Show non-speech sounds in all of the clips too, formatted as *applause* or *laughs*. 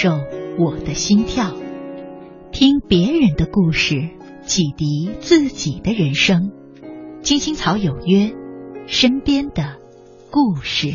受我的心跳，听别人的故事，启迪自己的人生。青青草有约，身边的故事。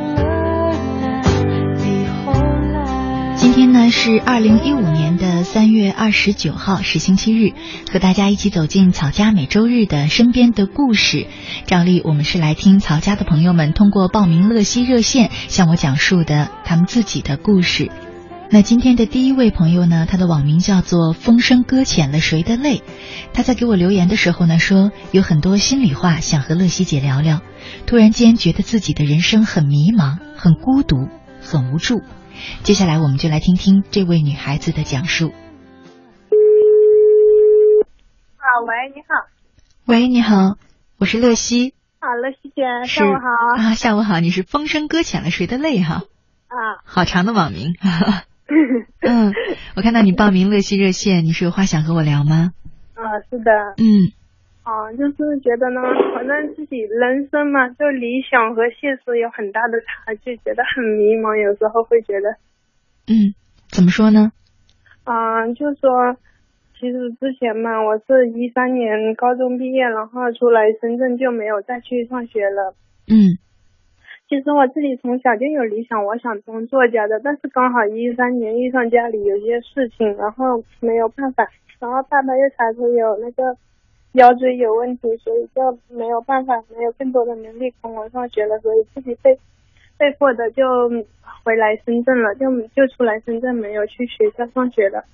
今天呢是二零一五年的三月二十九号，是星期日，和大家一起走进草家每周日的身边的故事。照例我们是来听曹家的朋友们通过报名乐西热线向我讲述的他们自己的故事。那今天的第一位朋友呢，他的网名叫做“风声搁浅了谁的泪”。他在给我留言的时候呢，说有很多心里话想和乐西姐聊聊。突然间觉得自己的人生很迷茫、很孤独、很无助。接下来我们就来听听这位女孩子的讲述。啊，喂，你好。喂，你好，我是乐西。好，乐西姐，是下午好。啊，下午好，你是风声搁浅了谁的泪哈？啊，好长的网名。*laughs* 嗯，我看到你报名乐西热线，你是有话想和我聊吗？啊，是的。嗯啊，就是觉得呢，反正自己人生嘛，就理想和现实有很大的差距，觉得很迷茫，有时候会觉得，嗯，怎么说呢？啊，就说，其实之前嘛，我是一三年高中毕业，然后出来深圳就没有再去上学了。嗯其实我自己从小就有理想，我想当作家的，但是刚好一三年遇上家里有些事情，然后没有办法，然后爸爸又查出有那个腰椎有问题，所以就没有办法，没有更多的能力供我上学了，所以自己被被迫的就回来深圳了，就就出来深圳，没有去学校上学了。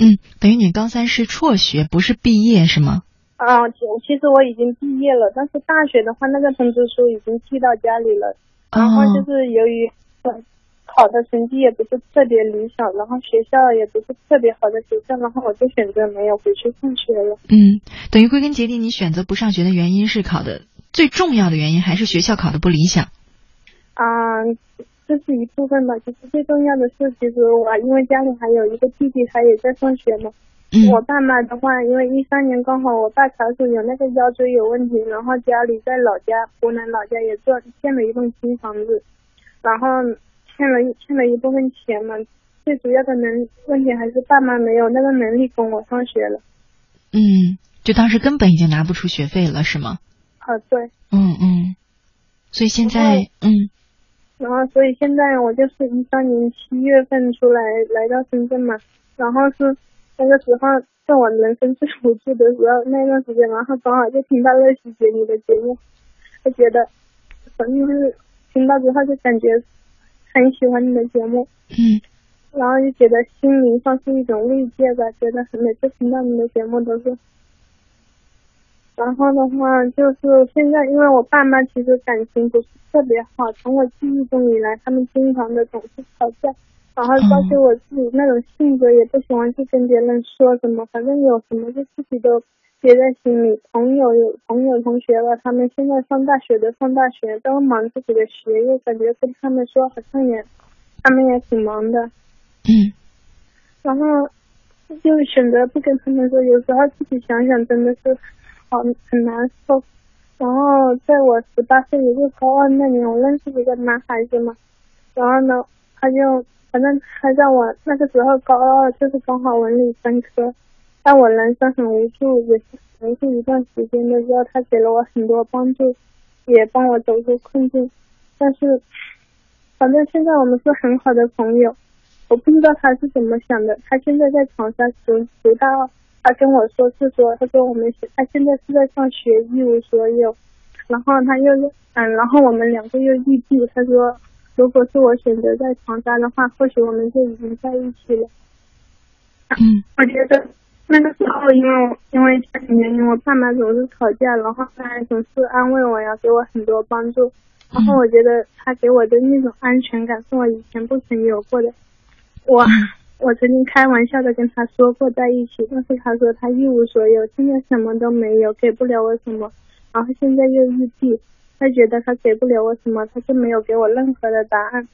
嗯，等于你高三是辍学，不是毕业是吗？啊，其其实我已经毕业了，但是大学的话，那个通知书已经寄到家里了。然后哦就是由于呃考的成绩也不是特别理想，然后学校也不是特别好的学校，然后我就选择没有回去上学了。嗯，等于归根结底，你选择不上学的原因是考的最重要的原因还是学校考的不理想。啊、这是一部分吧。其实最重要的是，其实我因为家里还有一个弟弟，他也在上学嘛。嗯我爸妈的话，因为一三年刚好我爸查出有那个腰椎有问题，然后家里在老家湖南老家也做建了一栋新房子，然后欠了一欠了一部分钱嘛。最主要的能问题还是爸妈没有那个能力供我上学了。嗯，就当时根本已经拿不出学费了，是吗？啊，对。嗯嗯，所以现在嗯然后所以现在我就是一三年七月份出来来到深圳嘛，然后是那个时候在我人生最无助的时候那段时间，然后刚好就听到乐喜姐你的节目，就觉得，反正就是听到之后就感觉很喜欢你的节目，嗯然后就觉得心灵上是一种慰藉吧，觉得每次听到你的节目都是。然后的话就是现在，因为我爸妈其实感情不是特别好，从我记忆中以来，他们经常的总是吵架，然后包括我自己那种性格也不喜欢去跟别人说什么，反正有什么就自己都憋在心里。朋友有朋友同学吧，他们现在上大学的上大学，都忙自己的学业，感觉跟他们说好像也，他们也挺忙的。嗯。然后就选择不跟他们说，有时候自己想想真的是好很难受。然后在我十八岁，也就高二那年，我认识一个男孩子嘛。然后呢，他就反正他在我那个时候高二，就是刚好文理分科，在我人生很无助，也是无助一段时间的时候，他给了我很多帮助，也帮我走出困境。但是，反正现在我们是很好的朋友。我不知道他是怎么想的。他现在在长沙读读大二。他跟我说是说，他说我们他现在是在上学，一无所有。然后他又嗯，然后我们两个又异地。他说，如果是我选择在长沙的话，或许我们就已经在一起了。嗯，我觉得那个时候，因为因为家庭原因，我爸妈总是吵架，然后他还总是安慰我呀，给我很多帮助。然后我觉得他给我的那种安全感，是我以前不曾有过的。我。我曾经开玩笑的跟他说过在一起，但是他说他一无所有，现在什么都没有，给不了我什么。然后现在又异地，他觉得他给不了我什么，他就没有给我任何的答案。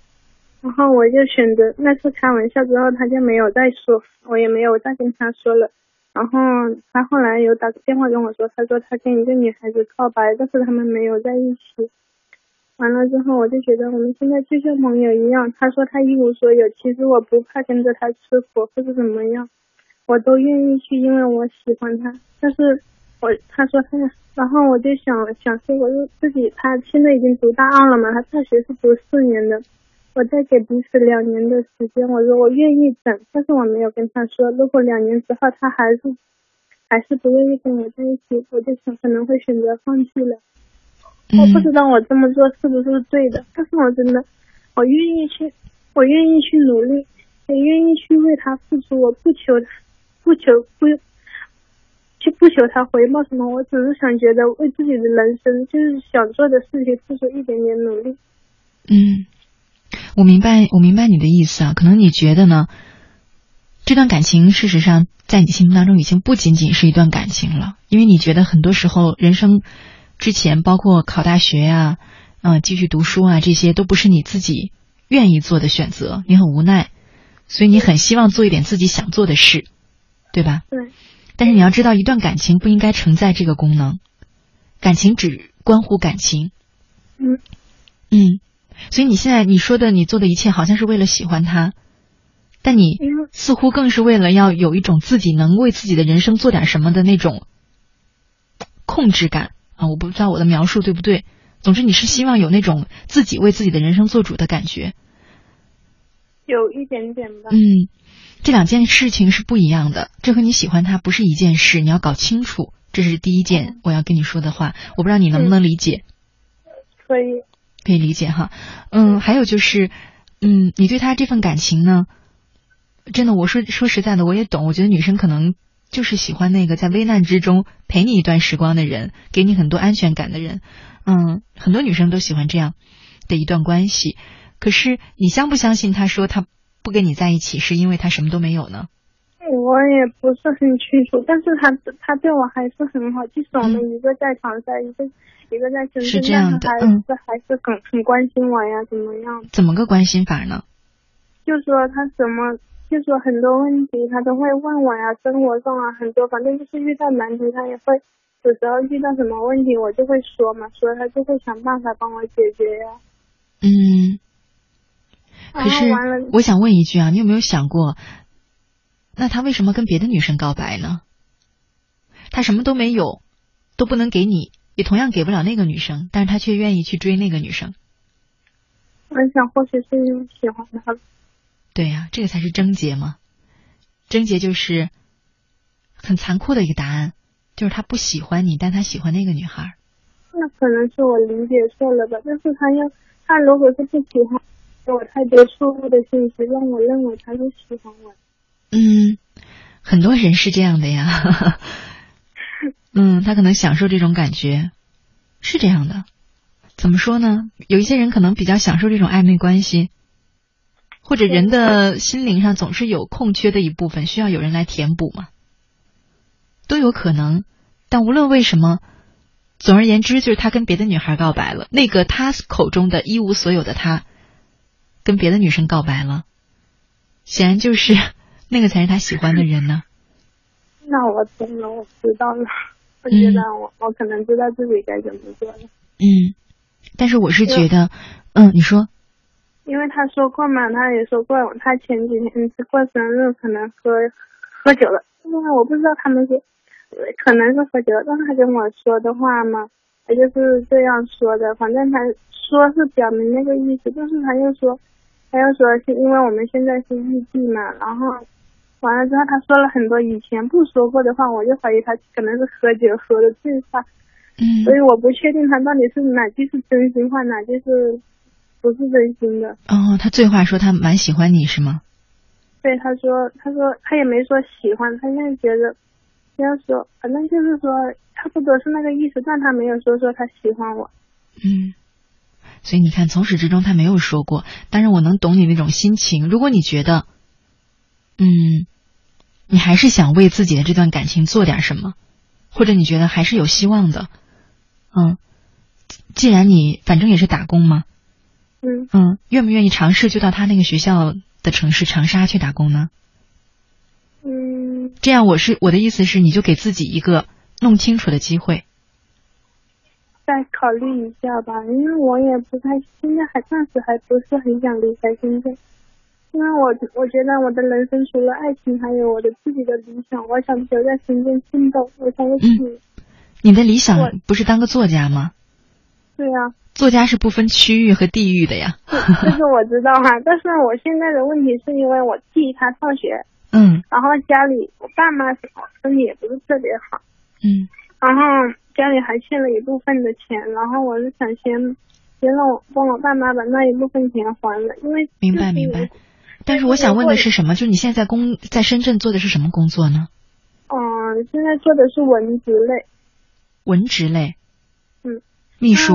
然后我就选择那次开玩笑之后，他就没有再说，我也没有再跟他说了。然后他后来有打个电话跟我说，他说他跟一个女孩子告白，但是他们没有在一起。完了之后，我就觉得我们现在就像朋友一样。他说他一无所有，其实我不怕跟着他吃苦或者怎么样，我都愿意去，因为我喜欢他。但是，我他说他，然后我就想想说，我就自己他现在已经读大二了嘛，他大学是读四年的，我再给彼此两年的时间。我说我愿意等，但是我没有跟他说，如果两年之后他还是还是不愿意跟我在一起，我就想可能会选择放弃了。我不知道我这么做是不是对的，但是我真的，我愿意去，我愿意去努力，也愿意去为他付出。我不求，不求不，就不求他回报什么。我只是想觉得为自己的人生，就是想做的事情付出一点点努力。嗯，我明白，我明白你的意思啊。可能你觉得呢？这段感情事实上在你心目当中已经不仅仅是一段感情了，因为你觉得很多时候人生。之前包括考大学呀，嗯，继续读书啊，这些都不是你自己愿意做的选择，你很无奈，所以你很希望做一点自己想做的事，对吧？对。但是你要知道，一段感情不应该承载这个功能，感情只关乎感情。嗯。嗯，所以你现在你说的你做的一切，好像是为了喜欢他，但你似乎更是为了要有一种自己能为自己的人生做点什么的那种控制感。啊，我不知道我的描述对不对。总之，你是希望有那种自己为自己的人生做主的感觉，有一点点吧。嗯，这两件事情是不一样的。这和你喜欢他不是一件事，你要搞清楚。这是第一件我要跟你说的话。我不知道你能不能理解。可以。可以理解哈。嗯，还有就是，嗯，你对他这份感情呢，真的，我说说实在的，我也懂。我觉得女生可能。就是喜欢那个在危难之中陪你一段时光的人，给你很多安全感的人。嗯，很多女生都喜欢这样的一段关系。可是你相不相信他说他不跟你在一起是因为他什么都没有呢？我也不是很清楚，但是他他对我还是很好。即使我们一个在长沙，一个一个在深圳，是这样的，嗯，还是很很关心我呀，怎么样？怎么个关心法呢？就说他怎么。就说很多问题，他都会问我呀，生活上啊很多，反正就是遇到难题，他也会有时候遇到什么问题，我就会说嘛，所以他就会想办法帮我解决呀。嗯。可是我想问一句啊，你有没有想过，那他为什么跟别的女生告白呢？他什么都没有，都不能给你，也同样给不了那个女生，但是他却愿意去追那个女生。我想，或许是因为喜欢他。对呀，这个才是症结嘛。症结就是很残酷的一个答案，就是他不喜欢你，但他喜欢那个女孩。那可能是我理解错了吧？但是他要他如果是不喜欢，给我太多错误的信息，让我认为他是喜欢我。嗯，很多人是这样的呀。*laughs* 嗯，他可能享受这种感觉，是这样的。怎么说呢？有一些人可能比较享受这种暧昧关系。或者人的心灵上总是有空缺的一部分，需要有人来填补嘛，都有可能。但无论为什么，总而言之，就是他跟别的女孩告白了。那个他口中的一无所有的他，跟别的女生告白了，显然就是那个才是他喜欢的人呢。*laughs* 那我懂了，我知道了。我觉得我我可能知道自己该怎么做了。嗯，但是我是觉得，嗯，你说。因为他说过嘛，他也说过，他前几天是过生日，可能喝喝酒了。因为我不知道他们是，可能是喝酒，但是他跟我说的话嘛，他就是这样说的。反正他说是表明那个意思，但是他又说，他又说是因为我们现在是异地嘛，然后完了之后他说了很多以前不说过的话，我就怀疑他可能是喝酒喝的醉话。嗯。所以我不确定他到底是哪句是真心话，哪句是。不是真心的哦，他醉话说他蛮喜欢你是吗？对，他说，他说他也没说喜欢，他现在觉得，这样说，反正就是说差不多是那个意思，但他没有说说他喜欢我。嗯，所以你看，从始至终他没有说过，但是我能懂你那种心情。如果你觉得，嗯，你还是想为自己的这段感情做点什么，或者你觉得还是有希望的，嗯，既然你反正也是打工嘛。嗯嗯，愿不愿意尝试就到他那个学校的城市长沙去打工呢？嗯，这样我是我的意思是，你就给自己一个弄清楚的机会。再考虑一下吧，因为我也不太现在还暂时还不是很想离开深圳，因为我我觉得我的人生除了爱情，还有我的自己的理想，我想留在深圳奋斗，我想一起。你的理想不是当个作家吗？对呀。作家是不分区域和地域的呀，这个我知道哈。*laughs* 但是我现在的问题是因为我弟他上学，嗯，然后家里我爸妈身体也不是特别好，嗯，然后家里还欠了一部分的钱，然后我是想先先让我帮我爸妈把那一部分钱还了，因为明白明白。但是我想问的是什么？就是你现在工在深圳做的是什么工作呢？嗯，现在做的是文职类。文职类。嗯。秘书。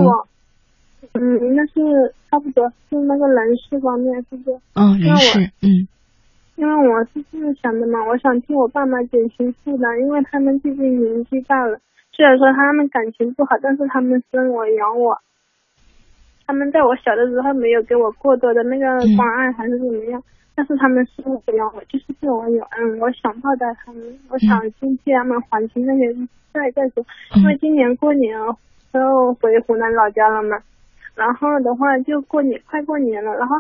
嗯，那是差不多是那个人事方面，是不是？嗯，人事，嗯。因为我是这么想的嘛，我想替我爸妈减轻负担，因为他们毕竟年纪大了。虽然说他们感情不好，但是他们生我养我，他们在我小的时候没有给我过多的那个关爱，还是怎么样？但是他们生我养我，就是对我有恩，我想报答他们，我想先替他们还清那些债再说。因为今年过年都回湖南老家了嘛。然后的话，就过年快过年了，然后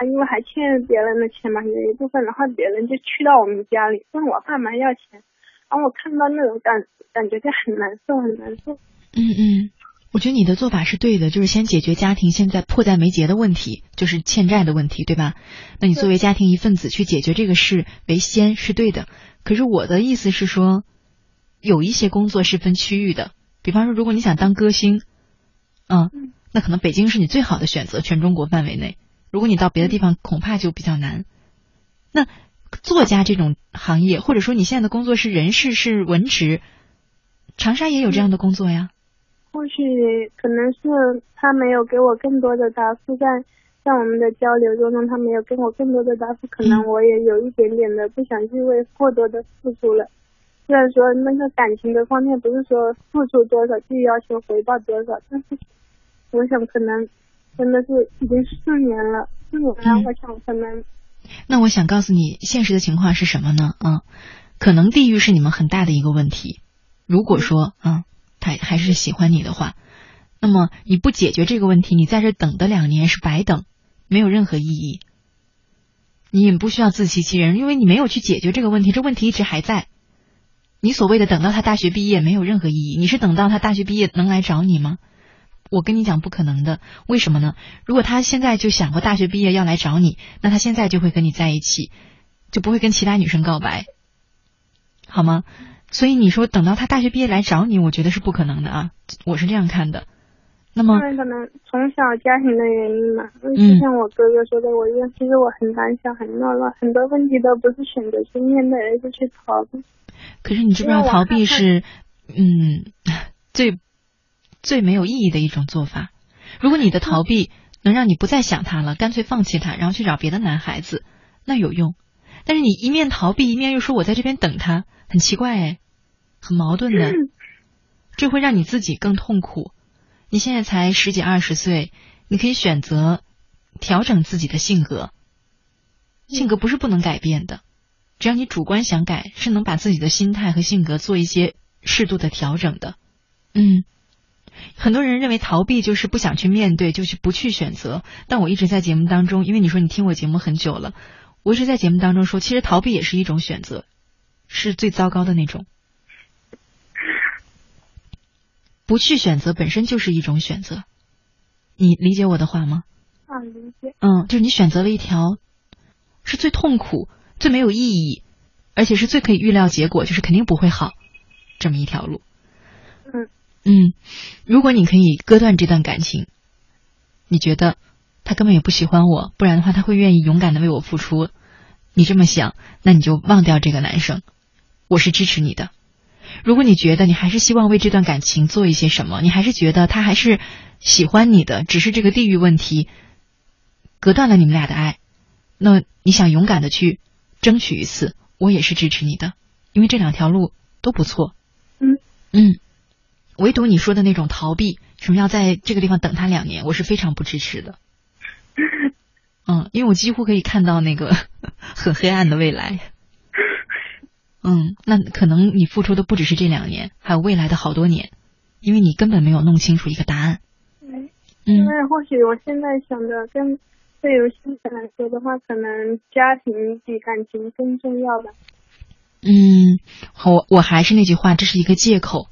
还因为还欠别人的钱嘛，有一部分，然后别人就去到我们家里问我爸妈要钱，然后我看到那种感感觉就很难受，很难受。嗯嗯，我觉得你的做法是对的，就是先解决家庭现在迫在眉睫的问题，就是欠债的问题，对吧？那你作为家庭一份子去解决这个事为先是对的。可是我的意思是说，有一些工作是分区域的，比方说，如果你想当歌星，嗯。那可能北京是你最好的选择，全中国范围内。如果你到别的地方，恐怕就比较难。那作家这种行业，或者说你现在的工作是人事，是文职，长沙也有这样的工作呀。或许可能是他没有给我更多的答复，在在我们的交流中中，他没有给我更多的答复，可能我也有一点点的不想去为过多的付出了。虽然说那个感情的方面，不是说付出多少就要求回报多少，但是。我想可能真的是已经四年了，四年了。我想可能。那我想告诉你，现实的情况是什么呢？啊，可能地域是你们很大的一个问题。如果说啊，他还是喜欢你的话，那么你不解决这个问题，你在这等的两年是白等，没有任何意义。你也不需要自欺欺人，因为你没有去解决这个问题，这问题一直还在。你所谓的等到他大学毕业没有任何意义，你是等到他大学毕业能来找你吗？我跟你讲不可能的，为什么呢？如果他现在就想过大学毕业要来找你，那他现在就会跟你在一起，就不会跟其他女生告白，好吗？所以你说等到他大学毕业来找你，我觉得是不可能的啊，我是这样看的。那么，因为可能从小家庭的原因嘛，就像我哥哥说的，我一样其实我很胆小，很懦弱，很多问题都不是选择去面对，而是去逃避。可是你知不知道逃避是，嗯，*laughs* 最。最没有意义的一种做法。如果你的逃避能让你不再想他了，干脆放弃他，然后去找别的男孩子，那有用。但是你一面逃避，一面又说我在这边等他，很奇怪哎，很矛盾的。这会让你自己更痛苦。你现在才十几二十岁，你可以选择调整自己的性格。性格不是不能改变的，只要你主观想改，是能把自己的心态和性格做一些适度的调整的。嗯，很多人认为逃避就是不想去面对，就是不去选择。但我一直在节目当中，因为你说你听我节目很久了，我一直在节目当中说，其实逃避也是一种选择，是最糟糕的那种。不去选择本身就是一种选择，你理解我的话吗？啊，理解。嗯，就是你选择了一条是最痛苦、最没有意义，而且是最可以预料结果，就是肯定不会好这么一条路。嗯嗯，如果你可以割断这段感情，你觉得他根本也不喜欢我，不然的话他会愿意勇敢的为我付出。你这么想，那你就忘掉这个男生，我是支持你的。如果你觉得你还是希望为这段感情做一些什么，你还是觉得他还是喜欢你的，只是这个地域问题隔断了你们俩的爱，那你想勇敢的去争取一次，我也是支持你的，因为这两条路都不错。嗯嗯，唯独你说的那种逃避，什么要在这个地方等他两年，我是非常不支持的。*laughs* 嗯，因为我几乎可以看到那个 *laughs* 很黑暗的未来。嗯，那可能你付出的不只是这两年，还有未来的好多年，因为你根本没有弄清楚一个答案。因为或许我现在想的跟对于现在来说的话，可能家庭比感情更重要吧。嗯，我我还是那句话，这是一个借口。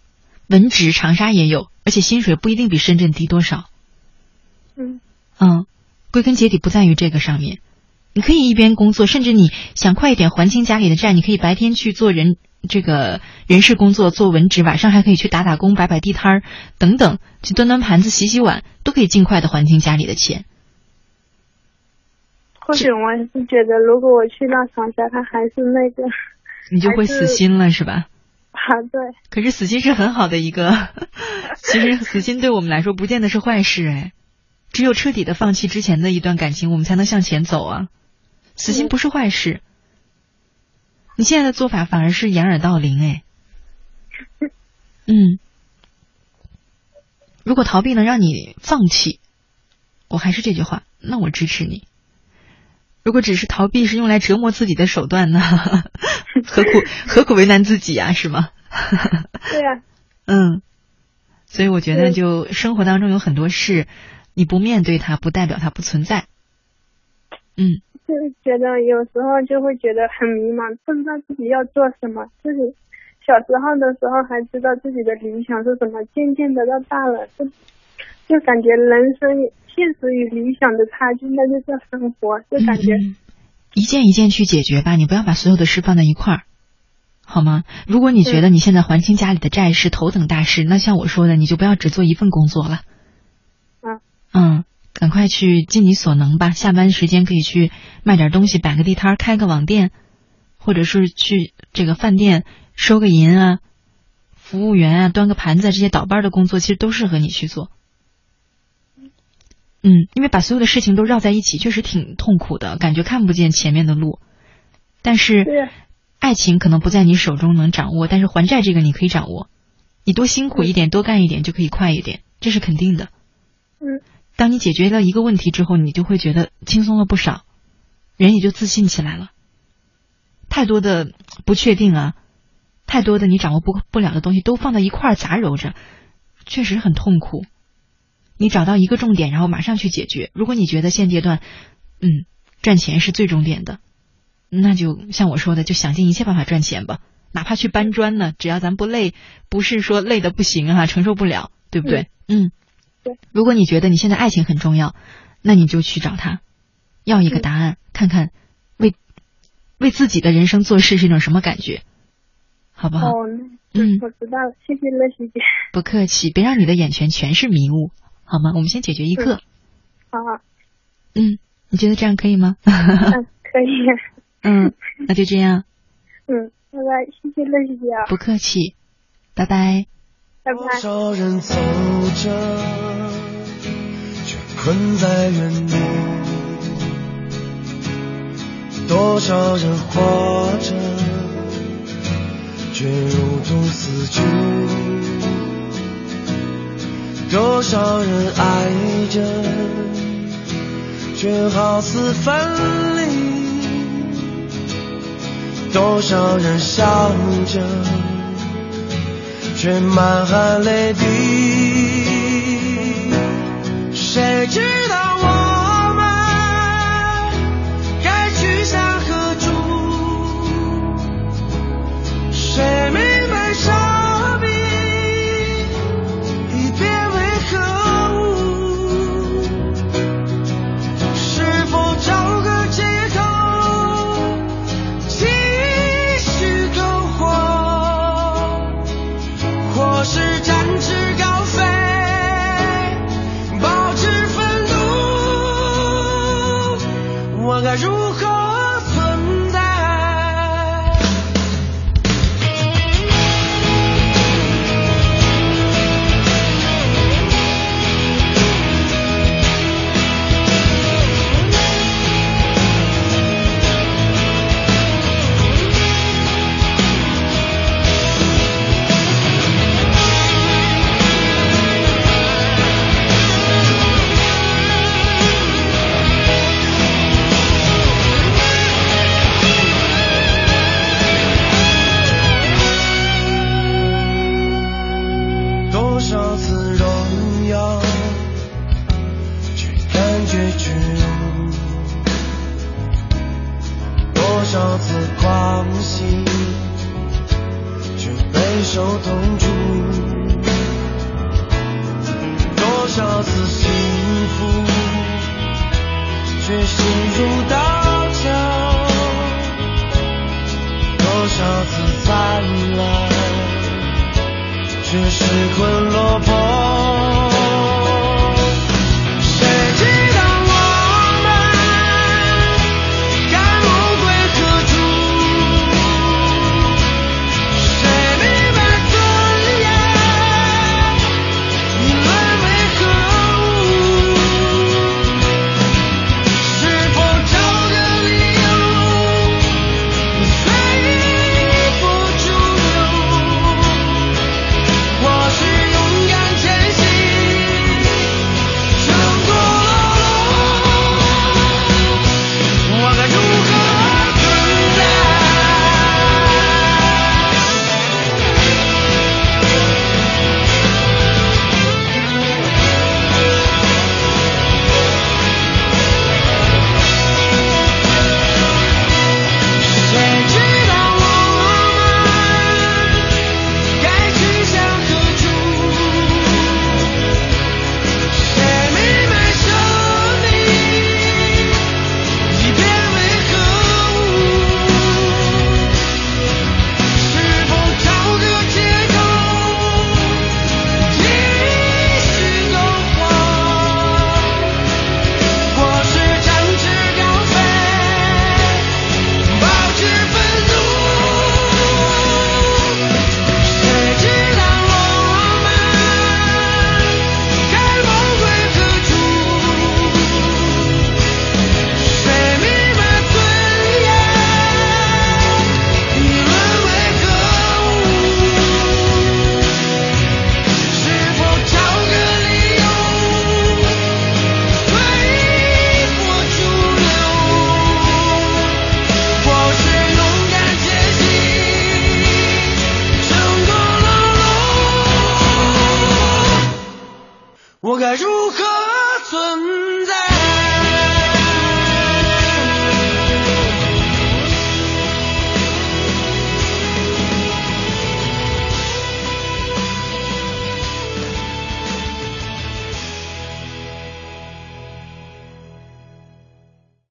文职长沙也有，而且薪水不一定比深圳低多少。嗯嗯，归根结底不在于这个上面。你可以一边工作，甚至你想快一点还清家里的债，你可以白天去做人这个人事工作，做文职，晚上还可以去打打工、摆摆地摊儿等等，去端端盘子、洗洗碗，都可以尽快的还清家里的钱。或许我是觉得，如果我去到长沙，他还是那个你就会死心了，是吧？啊，*laughs* 对，可是死心是很好的一个，*laughs* 其实死心对我们来说不见得是坏事哎，只有彻底的放弃之前的一段感情，我们才能向前走啊。死心不是坏事，你现在的做法反而是掩耳盗铃哎。嗯，如果逃避能让你放弃，我还是这句话，那我支持你。如果只是逃避是用来折磨自己的手段呢？*laughs* 何苦何苦为难自己啊？是吗？*laughs* 对呀、*laughs* 嗯，所以我觉得，就生活当中有很多事，你不面对它，不代表它不存在。嗯就是觉得有时候就会觉得很迷茫，不知道自己要做什么。自己小时候的时候还知道自己的理想是什么，渐渐的到大了，就就感觉人生现实与理想的差距，那就叫生活，就感觉、嗯一件一件去解决吧，你不要把所有的事放在一块儿，好吗？如果你觉得你现在还清家里的债是头等大事，那像我说的，你就不要只做一份工作了。嗯嗯，赶快去尽你所能吧。下班时间可以去卖点东西，摆个地摊，开个网店，或者是去这个饭店收个银啊，服务员啊，端个盘子啊，这些倒班的工作，其实都适合你去做。嗯，因为把所有的事情都绕在一起，确实挺痛苦的，感觉看不见前面的路。但是爱情可能不在你手中能掌握，但是还债这个你可以掌握。你多辛苦一点，多干一点，就可以快一点，这是肯定的。嗯当你解决了一个问题之后，你就会觉得轻松了不少，人也就自信起来了。太多的不确定啊，太多的你掌握不不了的东西都放到一块儿杂糅着，确实很痛苦。你找到一个重点，然后马上去解决。如果你觉得现阶段，嗯，赚钱是最重点的，那就像我说的，就想尽一切办法赚钱吧，哪怕去搬砖呢，只要咱不累，不是说累的不行啊，承受不了，对不对？嗯。对如果你觉得你现在爱情很重要，那你就去找他，要一个嗯答案，看看为为自己的人生做事是一种什么感觉，好不好？哦，嗯我知道了，谢谢乐喜姐。不客气，别让你的眼前全是迷雾，好吗？我们先解决一个。好好，嗯，你觉得这样可以吗？嗯，*laughs* 可以，嗯，那就这样，嗯，拜拜，谢谢乐姐姐啊，不客气，拜拜。拜多拜。少人走着，却困在原地；多少人活着，却如同死去。多少人爱着却好似分离。多少人笑着却满含泪滴。谁知道我们该去向何处？谁明